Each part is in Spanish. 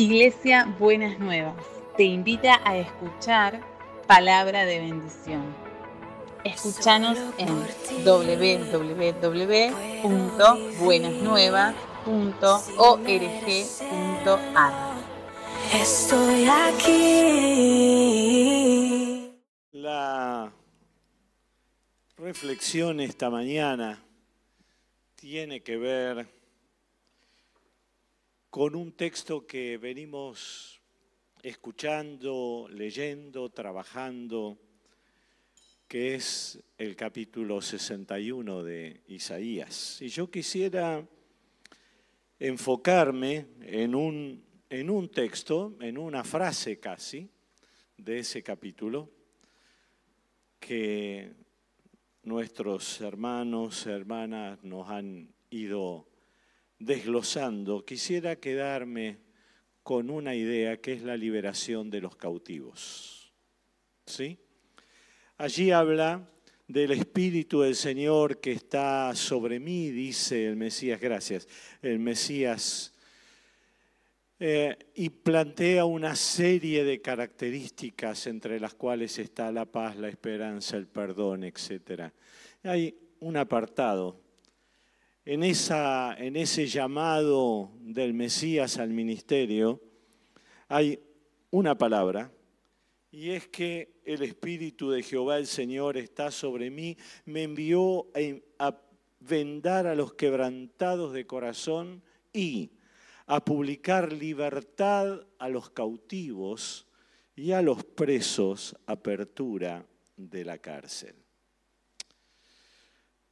Iglesia Buenas Nuevas te invita a escuchar palabra de bendición. Escúchanos en www.buenasnuevas.org.ar. Estoy aquí. La reflexión esta mañana tiene que ver con un texto que venimos escuchando, leyendo, trabajando, que es el capítulo 61 de Isaías. Y yo quisiera enfocarme en un, en un texto, en una frase casi, de ese capítulo, que nuestros hermanos, hermanas nos han ido desglosando, quisiera quedarme con una idea que es la liberación de los cautivos. ¿Sí? Allí habla del Espíritu del Señor que está sobre mí, dice el Mesías, gracias, el Mesías, eh, y plantea una serie de características entre las cuales está la paz, la esperanza, el perdón, etc. Hay un apartado en, ese llamado del Mesías al ministerio hay una palabra, y es que el Espíritu de Jehová el Señor está sobre mí, me envió a vendar a los quebrantados de corazón y a publicar libertad a los cautivos y a los presos apertura de la cárcel.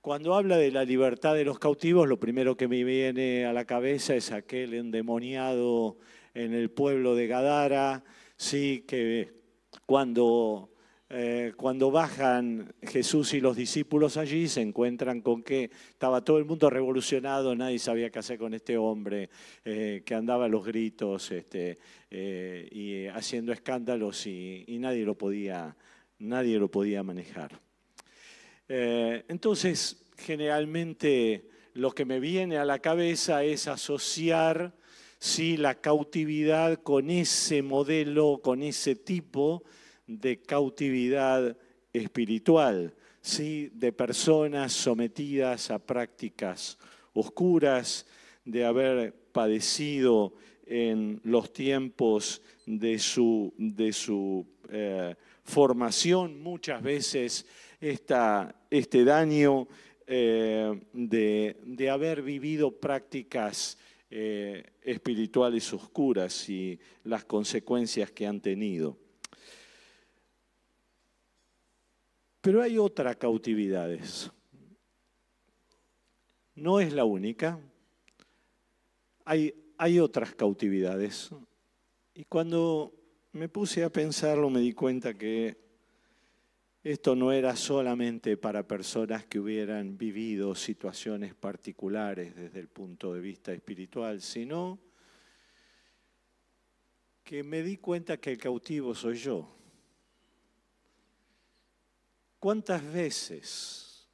Cuando habla de la libertad de los cautivos, lo primero que me viene a la cabeza es aquel endemoniado en el pueblo de Gadara, sí, que cuando, eh, cuando bajan Jesús y los discípulos allí se encuentran con que estaba todo el mundo revolucionado, nadie sabía qué hacer con este hombre eh, que andaba a los gritos este, eh, y haciendo escándalos y, y nadie, lo podía, nadie lo podía manejar. Eh, entonces, generalmente lo que me viene a la cabeza es asociar sí, la cautividad con ese modelo, con ese tipo de cautividad espiritual, ¿sí? de personas sometidas a prácticas oscuras, de haber padecido en los tiempos de su, de su eh, formación muchas veces este daño eh, de, haber vivido prácticas eh, espirituales oscuras y las consecuencias que han tenido. Pero hay otras cautividades. No es la única. Hay, hay otras cautividades. Y cuando me puse a pensarlo me di cuenta que esto no era solamente para personas que hubieran vivido situaciones particulares desde el punto de vista espiritual, sino que me di cuenta que el cautivo soy yo. ¿Cuántas veces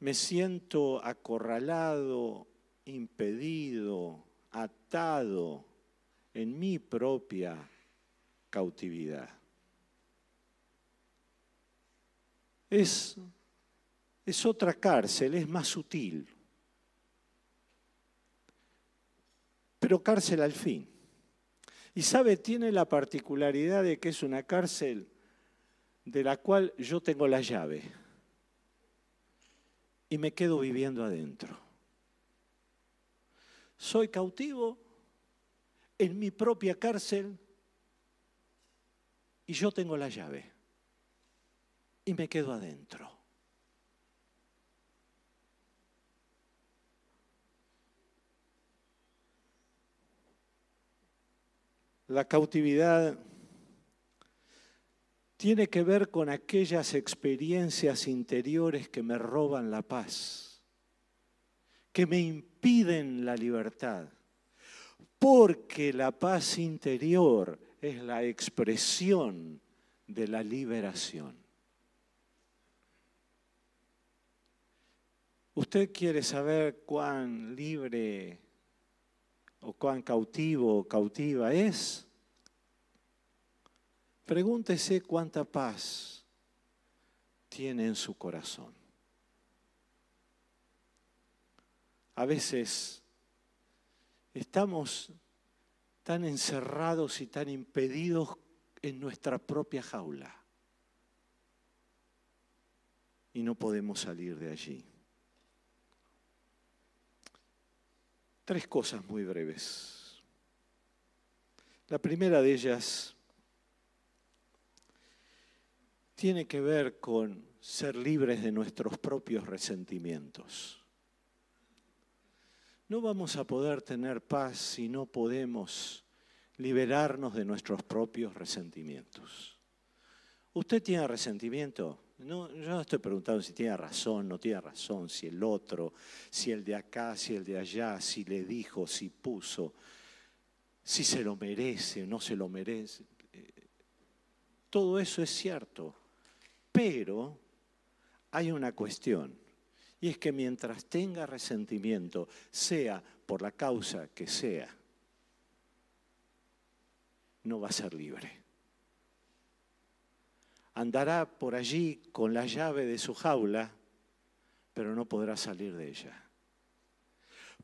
me siento acorralado, impedido, atado en mi propia cautividad? Es, es otra cárcel, es más sutil. Pero cárcel al fin. Y sabe, tiene la particularidad de que es una cárcel de la cual yo tengo la llave y me quedo viviendo adentro. Soy cautivo en mi propia cárcel y yo tengo la llave y me quedo adentro. La cautividad tiene que ver con aquellas experiencias interiores que me roban la paz, que me impiden la libertad, porque la paz interior es la expresión de la liberación. ¿Usted quiere saber cuán libre o cuán cautivo o cautiva es, pregúntese cuánta paz tiene en su corazón. A veces estamos tan encerrados y tan impedidos en nuestra propia jaula y no podemos salir de allí. Tres cosas muy breves. La primera de ellas tiene que ver con ser libres de nuestros propios resentimientos. No vamos a poder tener paz si no podemos liberarnos de nuestros propios resentimientos. ¿Usted tiene resentimiento? No, yo no estoy preguntando si tiene razón, no tiene razón, si el otro, si el de acá, si el de allá, si le dijo, si puso, si se lo merece o no se lo merece. Todo eso es cierto, pero hay una cuestión, y es que mientras tenga resentimiento, sea por la causa que sea, no va a ser libre andará por allí con la llave de su jaula, pero no podrá salir de ella.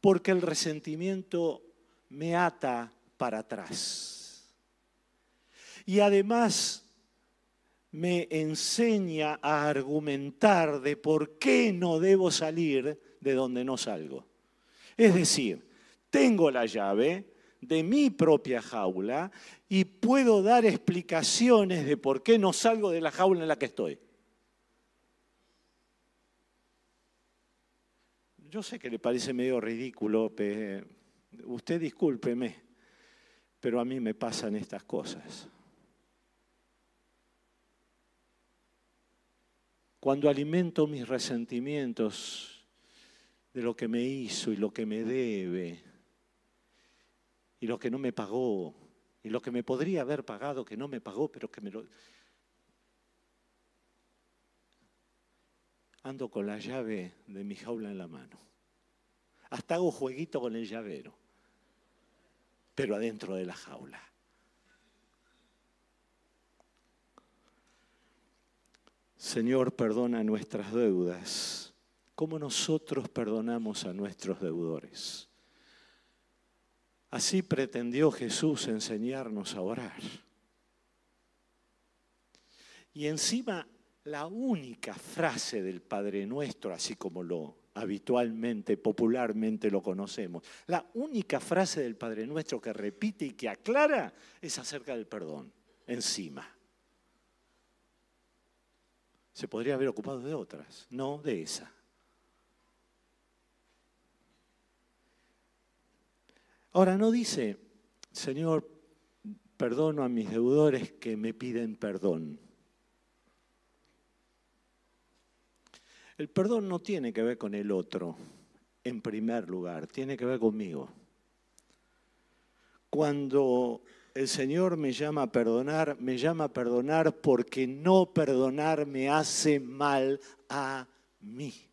Porque el resentimiento me ata para atrás. Y además me enseña a argumentar de por qué no debo salir de donde no salgo. Es decir, tengo la llave, de mi propia jaula y puedo dar explicaciones de por qué no salgo de la jaula en la que estoy. Yo sé que le parece medio ridículo, usted discúlpeme, pero a mí me pasan estas cosas. Cuando alimento mis resentimientos de lo que me hizo y lo que me debe, y lo que no me pagó, y lo que me podría haber pagado que no me pagó, pero que me lo... Ando con la llave de mi jaula en la mano. Hasta hago jueguito con el llavero, pero adentro de la jaula. Señor, perdona nuestras deudas, como nosotros perdonamos a nuestros deudores. Así pretendió Jesús enseñarnos a orar. Y encima la única frase del Padre Nuestro, así como lo habitualmente, popularmente lo conocemos, la única frase del Padre Nuestro que repite y que aclara es acerca del perdón, encima. Se podría haber ocupado de otras, no de esa. Ahora no dice, Señor, perdono a mis deudores que me piden perdón. El perdón no tiene que ver con el otro, en primer lugar, tiene que ver conmigo. Cuando el Señor me llama a perdonar, me llama a perdonar porque no perdonar me hace mal a mí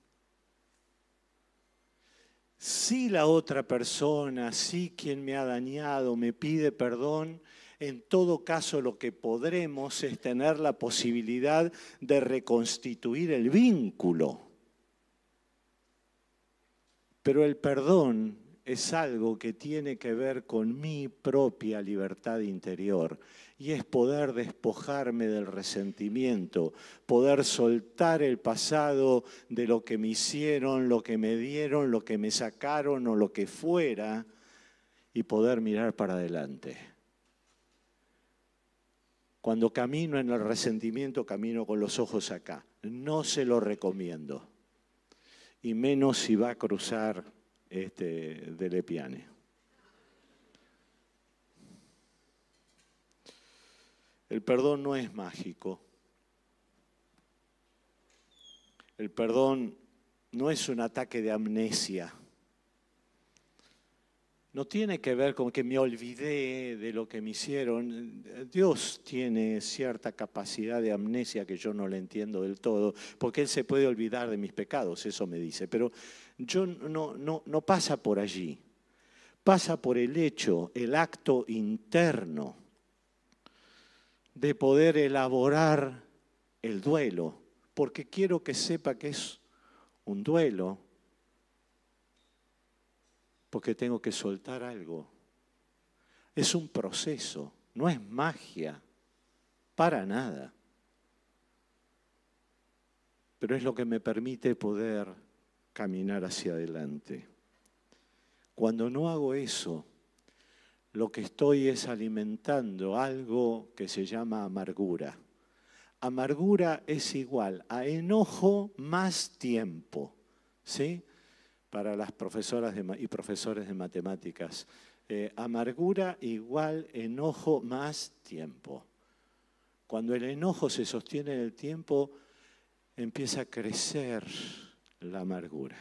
si la otra persona, si quien me ha dañado me pide perdón, en todo caso lo que podremos es tener la posibilidad de reconstituir el vínculo. Pero el perdón es algo que tiene que ver con mi propia libertad interior y es poder despojarme del resentimiento, poder soltar el pasado de lo que me hicieron, lo que me dieron, lo que me sacaron o lo que fuera y poder mirar para adelante. Cuando camino en el resentimiento, camino con los ojos acá. No se lo recomiendo. Y menos si va a cruzar este, de Lepiane. El perdón no es mágico. El perdón no es un ataque de amnesia. No tiene que ver con que me olvidé de lo que me hicieron. Dios tiene cierta capacidad de amnesia que yo no le entiendo del todo, porque Él se puede olvidar de mis pecados, eso me dice. Pero yo no, no, no pasa por allí. pasa por el hecho, el acto interno de poder elaborar el duelo, porque quiero que sepa que es un duelo, porque tengo que soltar algo. Es un proceso, no es magia, para nada. Pero es lo que me permite poder caminar hacia adelante. Cuando no hago eso, lo que estoy es alimentando algo que se llama amargura. Amargura es igual a enojo más tiempo, ¿sí? Para las profesoras y profesores de matemáticas. Eh, amargura igual enojo más tiempo. Cuando el enojo se sostiene en el tiempo, empieza a crecer la amargura.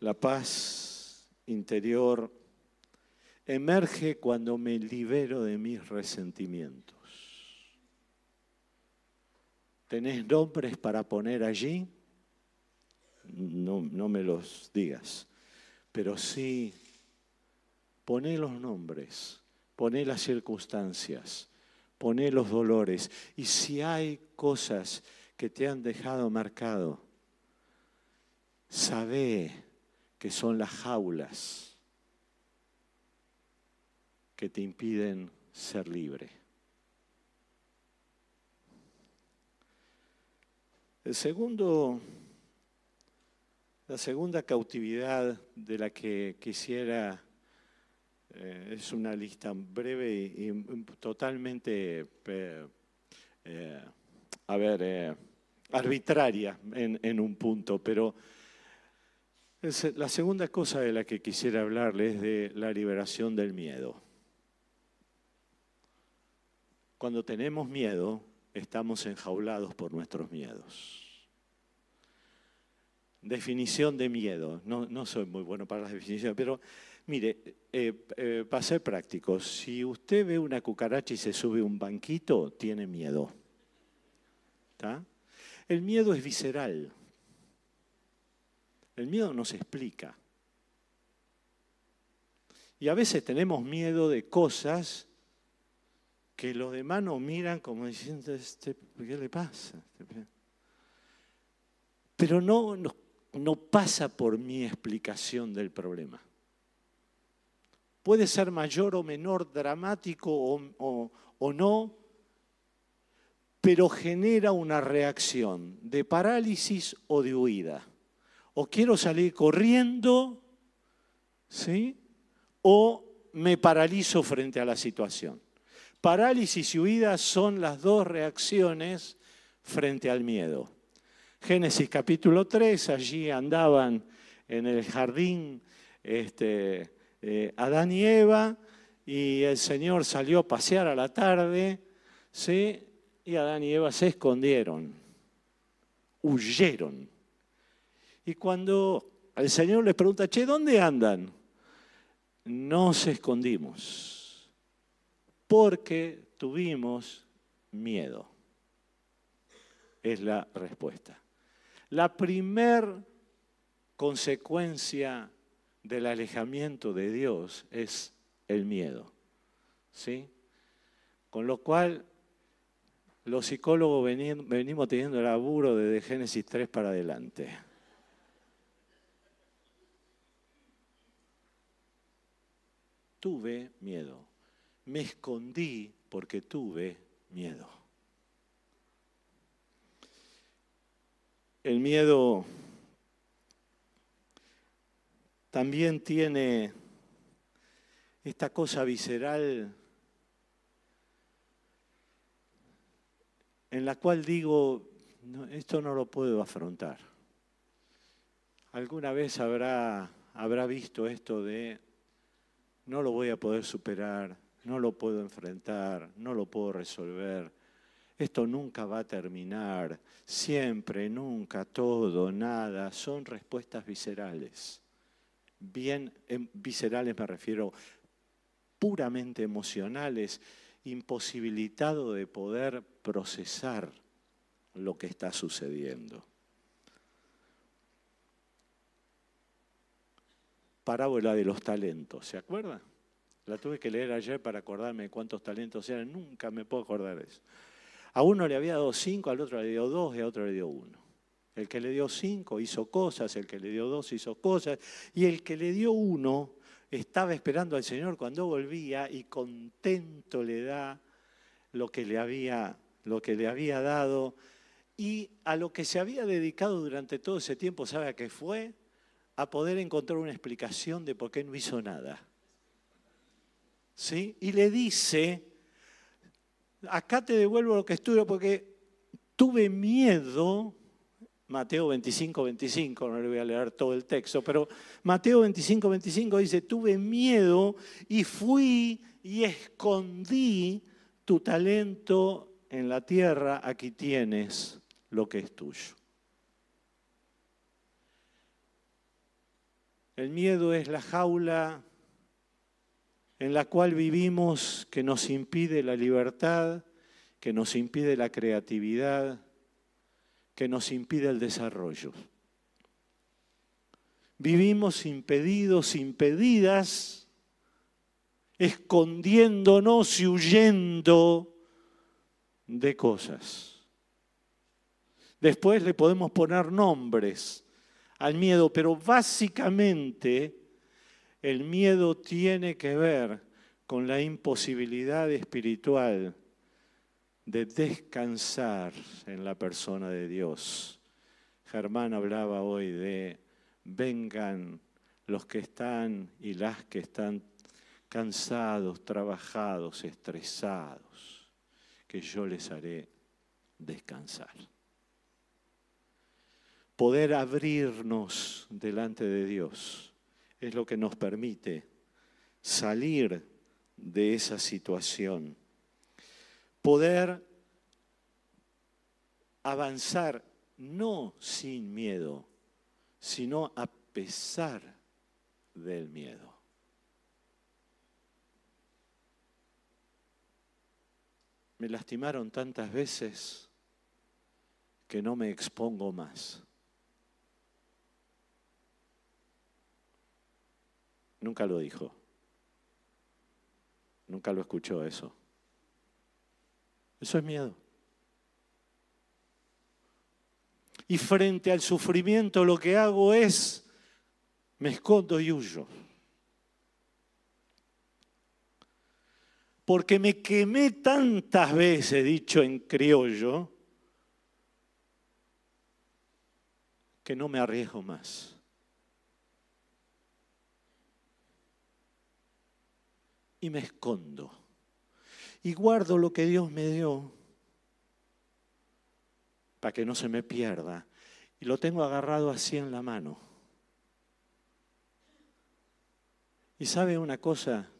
La paz interior emerge cuando me libero de mis resentimientos. ¿Tenés nombres para poner allí? No, no me los digas, pero sí, poné los nombres, poné las circunstancias, poné los dolores. Y si hay cosas que te han dejado marcado, sabe que son las jaulas que te impiden ser libre. La segunda cautividad de la que quisiera, eh, es una lista breve y, totalmente, eh, a ver, eh, arbitraria en, un punto, pero la segunda cosa de la que quisiera hablarles es de la liberación del miedo. Cuando tenemos miedo, estamos enjaulados por nuestros miedos. Definición de miedo. No, soy muy bueno para las definiciones, pero mire, eh, eh, para ser práctico, si usted ve una cucaracha y se sube un banquito, tiene miedo. El miedo es visceral. El miedo no se explica. Y a veces tenemos miedo de cosas que los demás nos miran como diciendo, este, ¿qué le pasa? Pero no, no, pasa por mi explicación del problema. Puede ser mayor o menor, dramático o, o no, pero genera una reacción de parálisis o de huida o quiero salir corriendo, ¿sí? O me paralizo frente a la situación. Parálisis y huida son las dos reacciones frente al miedo. Génesis capítulo 3, allí andaban en el jardín este, eh, Adán y Eva, y el Señor salió a pasear a la tarde, ¿sí? Y Adán y Eva se escondieron, huyeron y cuando el Señor les pregunta, che, ¿dónde andan? Nos escondimos porque tuvimos miedo. Es la respuesta. La primer consecuencia del alejamiento de Dios es el miedo. ¿Sí? Con lo cual, los psicólogos venimos teniendo el laburo desde Génesis 3 para adelante. tuve miedo. Me escondí porque tuve miedo. El miedo también tiene esta cosa visceral en la cual digo, esto no lo puedo afrontar. ¿Alguna vez habrá, habrá visto esto de no lo voy a poder superar, no lo puedo enfrentar, no lo puedo resolver. Esto nunca va a terminar, siempre, nunca, todo, nada, son respuestas viscerales. Bien em, viscerales me refiero puramente emocionales, imposibilitado de poder procesar lo que está sucediendo. parábola de los talentos, ¿se acuerda? La tuve que leer ayer para acordarme de cuántos talentos eran, nunca me puedo acordar de eso. A uno le había dado cinco, al otro le dio dos y a otro le dio uno. El que le dio cinco hizo cosas, el que le dio dos hizo cosas, y el que le dio uno estaba esperando al Señor cuando volvía y contento le da lo que le había, lo que le había dado y a lo que se había dedicado durante todo ese tiempo, ¿sabe a qué fue? A poder encontrar una explicación de por qué no hizo nada. ¿Sí? Y le dice, acá te devuelvo lo que estuve porque tuve miedo, Mateo 25, 25, no le voy a leer todo el texto, pero Mateo 25, 25 dice, tuve miedo y fui y escondí tu talento en la tierra, aquí tienes lo que es tuyo. El miedo es la jaula en la cual vivimos que nos impide la libertad, que nos impide la creatividad, que nos impide el desarrollo. Vivimos impedidos, impedidas, escondiéndonos y huyendo de cosas. Después le podemos poner nombres al miedo, pero básicamente el miedo tiene que ver con la imposibilidad espiritual de descansar en la persona de Dios. Germán hablaba hoy de vengan los que están y las que están cansados, trabajados, estresados, que yo les haré descansar. Poder abrirnos delante de Dios es lo que nos permite salir de esa situación. Poder avanzar no sin miedo, sino a pesar del miedo. Me lastimaron tantas veces que no me expongo más. Nunca lo dijo. Nunca lo escuchó eso. Eso es miedo. Y frente al sufrimiento lo que hago es, me escondo y huyo. Porque me quemé tantas veces, dicho en criollo, que no me arriesgo más. y me escondo. Y guardo lo que Dios me dio para que no se me pierda. Y lo tengo agarrado así en la mano. Y sabe una cosa,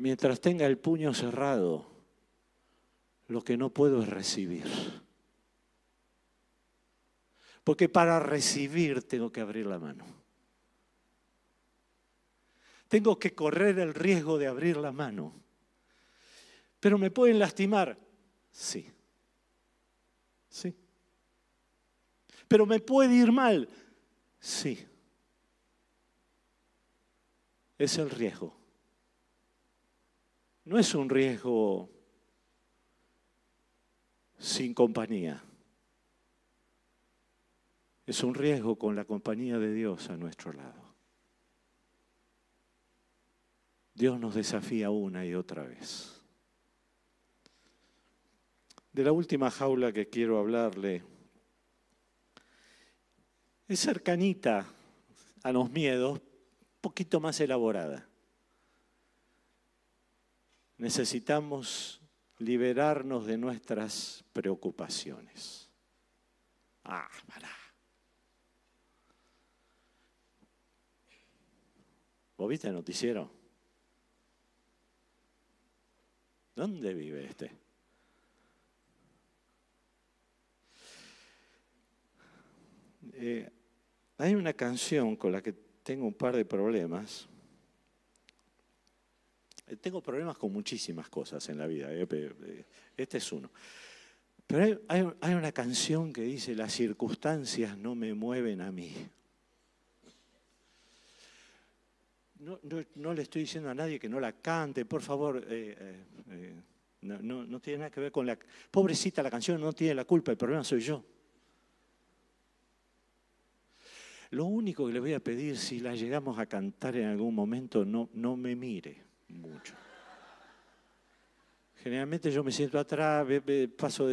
mientras tenga el puño cerrado, lo que no puedo es recibir. Porque para recibir tengo que abrir la mano. Tengo que correr el riesgo de abrir la mano. Pero me pueden lastimar. Sí. Sí. Pero me puede ir mal. Sí. Es el riesgo. No es un riesgo sin compañía. Es un riesgo con la compañía de Dios a nuestro lado. Dios nos desafía una y otra vez. De la última jaula que quiero hablarle, es cercanita a los miedos, un poquito más elaborada. Necesitamos liberarnos de nuestras preocupaciones. Ah, para. ¿Vos viste el noticiero? ¿Dónde vive este? Eh, hay una canción con la que tengo un par de problemas. Eh, tengo problemas con muchísimas cosas en la vida, eh, este es uno. Pero hay, una canción que dice, las circunstancias no me mueven a mí. no, le estoy diciendo a nadie que no la cante, por favor. eh, eh, eh, no, tiene nada que ver con la... Pobrecita la canción, no tiene la culpa, el problema soy yo. Lo único que le voy a pedir, si la llegamos a cantar en algún momento, no me mire mucho. Generalmente yo me siento atrás, paso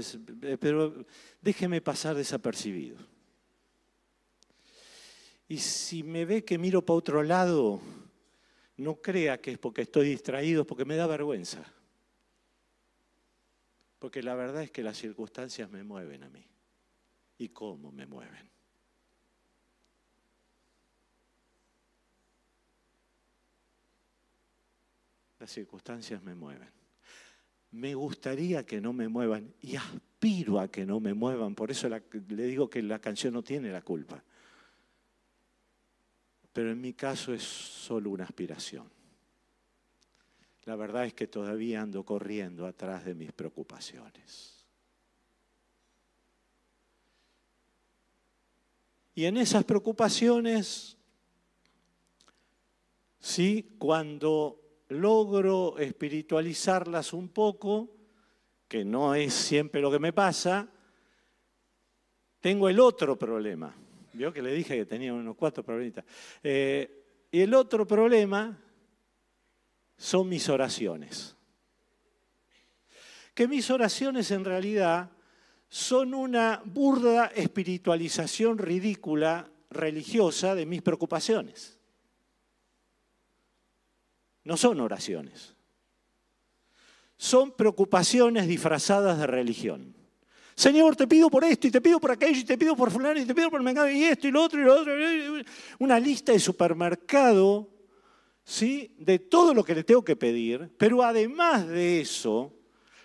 pero déjeme pasar desapercibido. Y si me ve que miro para otro lado, no crea que es porque estoy distraído, es porque me da vergüenza. Porque la verdad es que las circunstancias me mueven a mí. ¿Y cómo me mueven? Las circunstancias me mueven. Me gustaría que no me muevan y aspiro a que no me muevan. Por eso le digo que la canción no tiene la culpa. Pero en mi caso es solo una aspiración. La verdad es que todavía ando corriendo atrás de mis preocupaciones. Y en esas preocupaciones, sí, cuando logro espiritualizarlas un poco, que no es siempre lo que me pasa, tengo el otro problema. Vio que le dije que tenía unos cuatro problemitas. Eh, y el otro problema son mis oraciones. Que mis oraciones en realidad son una burda espiritualización ridícula religiosa de mis preocupaciones. No son oraciones. Son preocupaciones disfrazadas de religión. Señor, te pido por esto y te pido por aquello y te pido por fulano y te pido por mengano y esto y lo otro y lo otro. Una lista de supermercado, ¿sí? De todo lo que le tengo que pedir. Pero además de eso,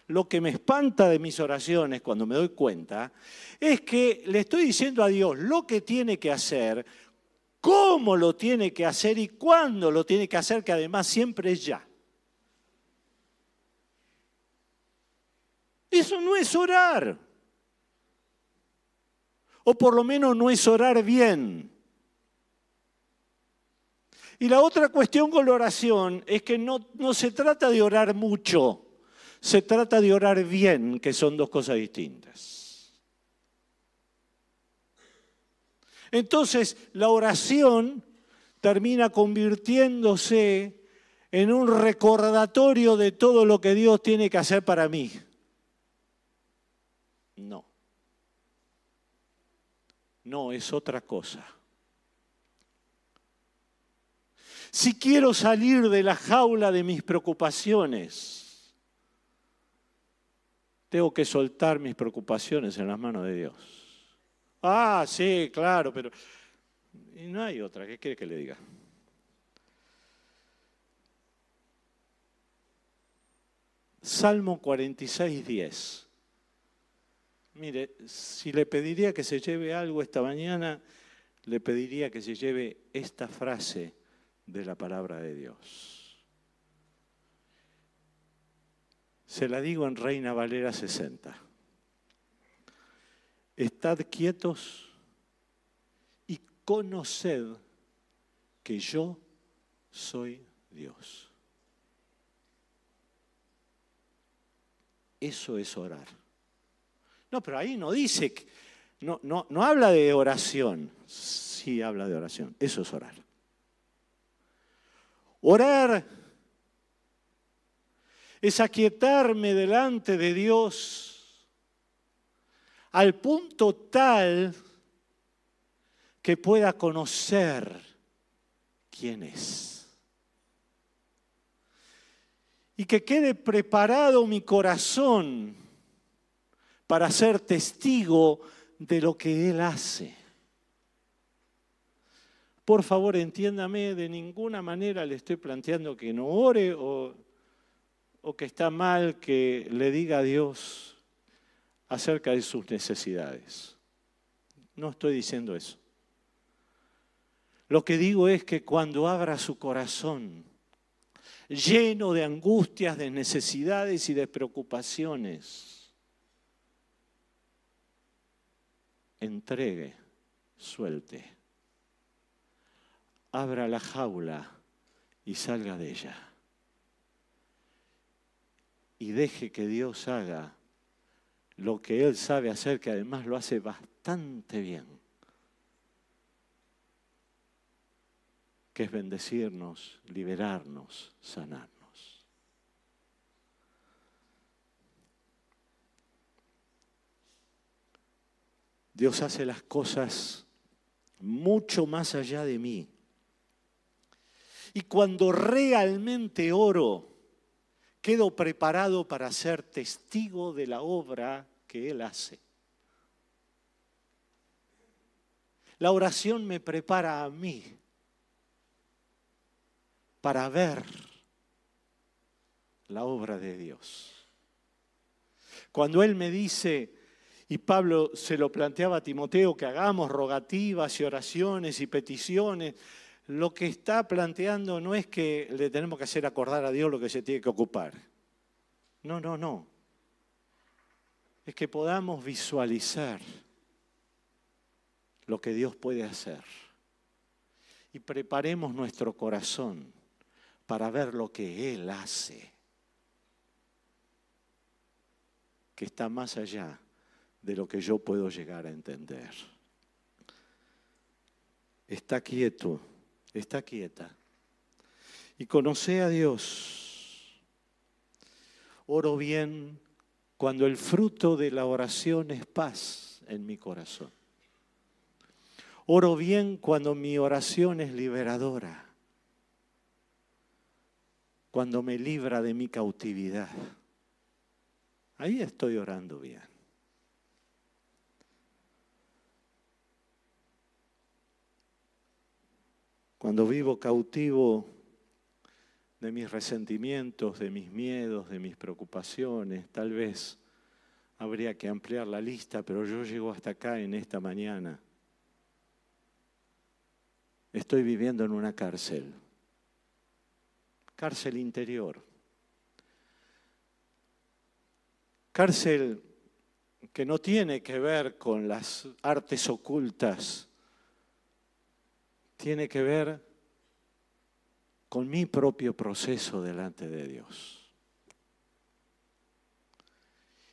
lo que me espanta de mis oraciones cuando me doy cuenta es que le estoy diciendo a Dios lo que tiene que hacer, cómo lo tiene que hacer y cuándo lo tiene que hacer, que además siempre es ya. Eso no es orar. O por lo menos no es orar bien. Y la otra cuestión con la oración es que no, no se trata de orar mucho, se trata de orar bien, que son dos cosas distintas. Entonces, la oración termina convirtiéndose en un recordatorio de todo lo que Dios tiene que hacer para mí. No. No, es otra cosa. Si quiero salir de la jaula de mis preocupaciones, tengo que soltar mis preocupaciones en las manos de Dios. Ah, sí, claro, pero y no hay otra. ¿Qué quiere que le diga? Salmo 46, 10. Mire, si le pediría que se lleve algo esta mañana, le pediría que se lleve esta frase de la palabra de Dios. Se la digo en Reina Valera 60. Estad quietos y conoced que yo soy Dios. Eso es orar. No, pero ahí no dice, no, no, no habla de oración. Sí habla de oración. Eso es orar. Orar es aquietarme delante de Dios al punto tal que pueda conocer quién es. Y que quede preparado mi corazón para ser testigo de lo que Él hace. Por favor, entiéndame, de ninguna manera le estoy planteando que no ore o, que está mal que le diga a Dios acerca de sus necesidades. No estoy diciendo eso. Lo que digo es que cuando abra su corazón, lleno de angustias, de necesidades y de preocupaciones, entregue, suelte, abra la jaula y salga de ella. Y deje que Dios haga lo que Él sabe hacer, que además lo hace bastante bien, que es bendecirnos, liberarnos, sanarnos. Dios hace las cosas mucho más allá de mí. Y cuando realmente oro, quedo preparado para ser testigo de la obra que Él hace. La oración me prepara a mí para ver la obra de Dios. Cuando Él me dice, y Pablo se lo planteaba a Timoteo, que hagamos rogativas y oraciones y peticiones, lo que está planteando no es que le tenemos que hacer acordar a Dios lo que se tiene que ocupar. No, no, no. Es que podamos visualizar lo que Dios puede hacer. Y preparemos nuestro corazón para ver lo que Él hace, que está más allá de lo que yo puedo llegar a entender. Está quieto está quieta. Y conoce a Dios. Oro bien cuando el fruto de la oración es paz en mi corazón. Oro bien cuando mi oración es liberadora. Cuando me libra de mi cautividad. Ahí estoy orando bien. Cuando vivo cautivo de mis resentimientos, de mis miedos, de mis preocupaciones, tal vez habría que ampliar la lista, pero yo llego hasta acá en esta mañana. Estoy viviendo en una cárcel, cárcel interior, cárcel que no tiene que ver con las artes ocultas. Tiene que ver con mi propio proceso delante de Dios.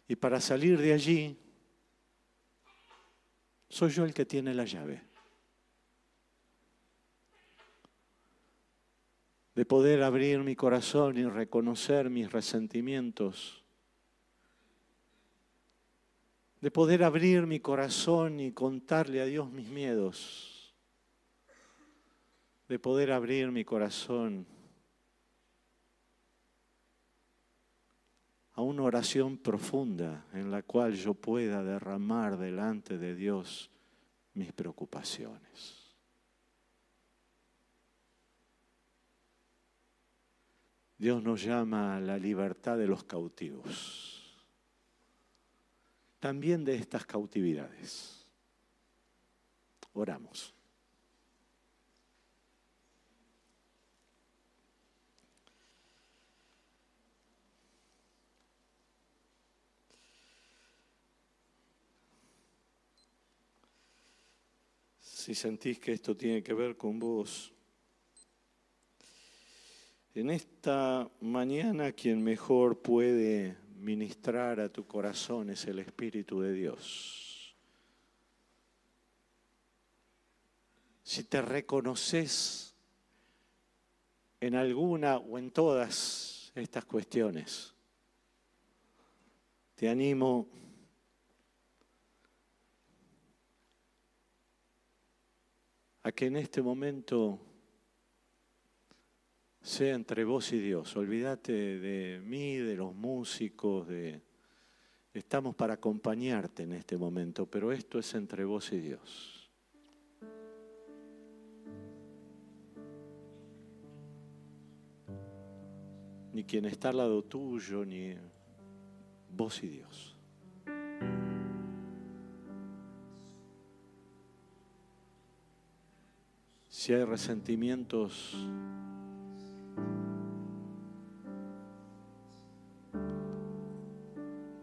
Y para salir de allí, soy yo el que tiene la llave. De poder abrir mi corazón y reconocer mis resentimientos. De poder abrir mi corazón y contarle a Dios mis miedos de poder abrir mi corazón a una oración profunda en la cual yo pueda derramar delante de Dios mis preocupaciones. Dios nos llama a la libertad de los cautivos, también de estas cautividades. Oramos. Si sentís que esto tiene que ver con vos. En esta mañana quien mejor puede ministrar a tu corazón es el Espíritu de Dios. Si te reconoces en alguna o en todas estas cuestiones, te animo a que en este momento sea entre vos y Dios. Olvídate de mí, de los músicos, de... Estamos para acompañarte en este momento, pero esto es entre vos y Dios. Ni quien está al lado tuyo, ni vos y Dios. Si hay resentimientos,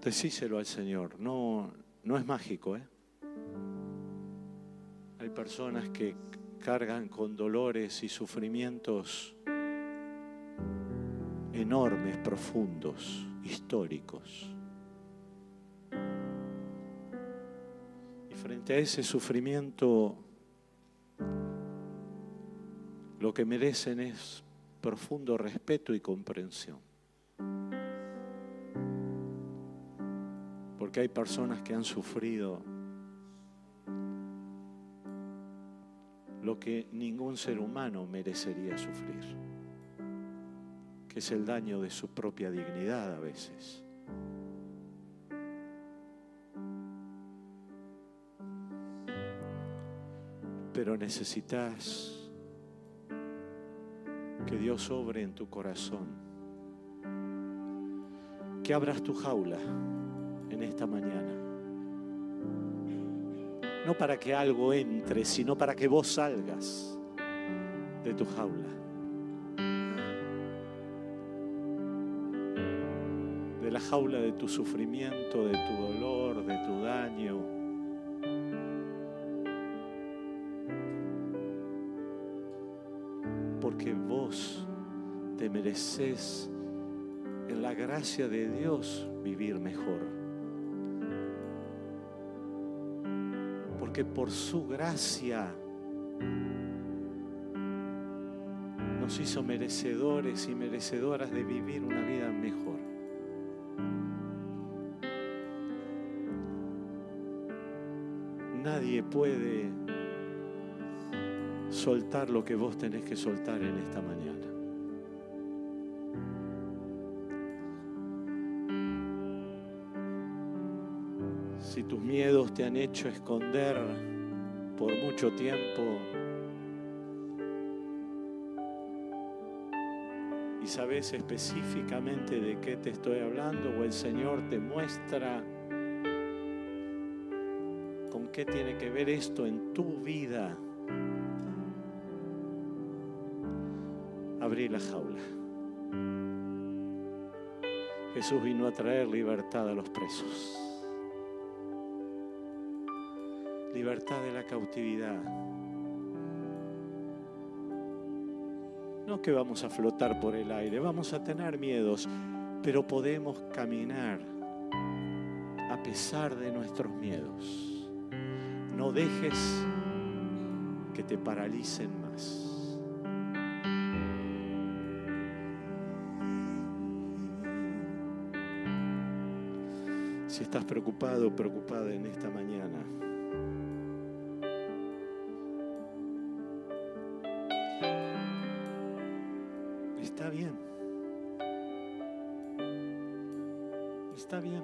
decíselo al Señor. No, no es mágico, ¿eh? Hay personas que cargan con dolores y sufrimientos enormes, profundos, históricos. Y frente a ese sufrimiento, lo que merecen es profundo respeto y comprensión. Porque hay personas que han sufrido lo que ningún ser humano merecería sufrir, que es el daño de su propia dignidad a veces. Pero necesitas que Dios obre en tu corazón, que abras tu jaula en esta mañana. No para que algo entre, sino para que vos salgas de tu jaula. De la jaula de tu sufrimiento, de tu dolor, de tu daño. Porque vos te mereces en la gracia de Dios vivir mejor. Porque por su gracia nos hizo merecedores y merecedoras de vivir una vida mejor. Nadie puede soltar lo que vos tenés que soltar en esta mañana. Si tus miedos te han hecho esconder por mucho tiempo y sabes específicamente de qué te estoy hablando o el Señor te muestra con qué tiene que ver esto en tu vida, la jaula. Jesús vino a traer libertad a los presos. Libertad de la cautividad. No que vamos a flotar por el aire, vamos a tener miedos, pero podemos caminar a pesar de nuestros miedos. No dejes que te paralicen más. Si estás preocupado, preocupada en esta mañana, está bien. Está bien.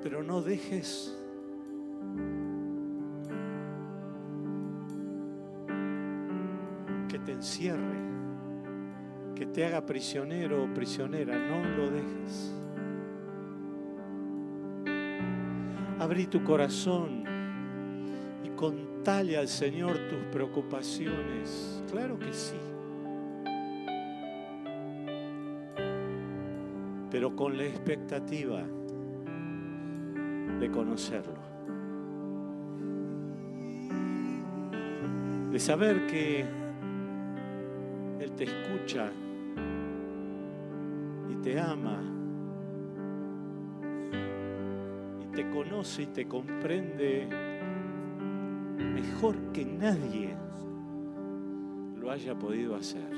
Pero no dejes te haga prisionero o prisionera. No lo dejes. Abrí tu corazón y contale al Señor tus preocupaciones. Claro que sí. Pero con la expectativa de conocerlo. De saber que Él te escucha te ama y te conoce y te comprende mejor que nadie lo haya podido hacer.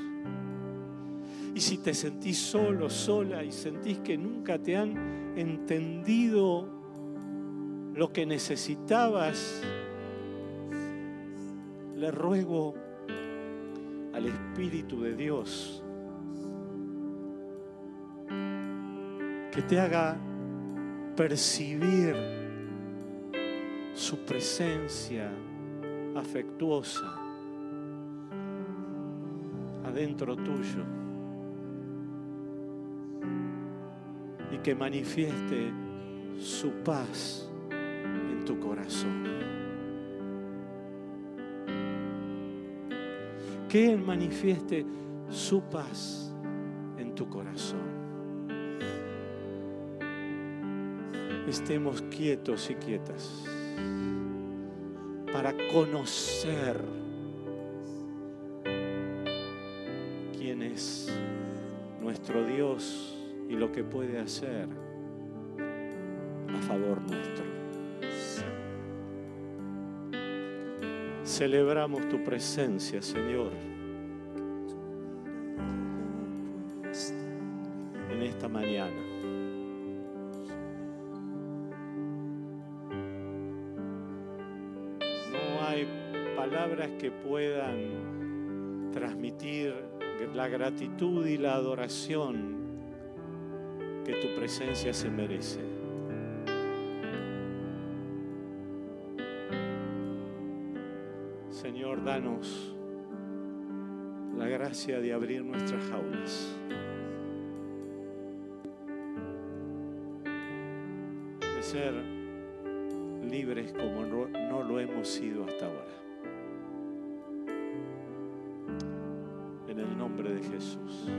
Y si te sentís solo, sola y sentís que nunca te han entendido lo que necesitabas, le ruego al Espíritu de Dios que te haga percibir su presencia afectuosa adentro tuyo y que manifieste su paz en tu corazón. Que Él manifieste su paz en tu corazón. Estemos quietos y quietas para conocer es nuestro Dios y lo que puede hacer a favor nuestro. Celebramos tu presencia, Señor, puedan transmitir la gratitud y la adoración que tu presencia se merece. Señor, danos la gracia de abrir nuestras jaulas. De ser libres como no, lo hemos sido hasta ahora. Jesús.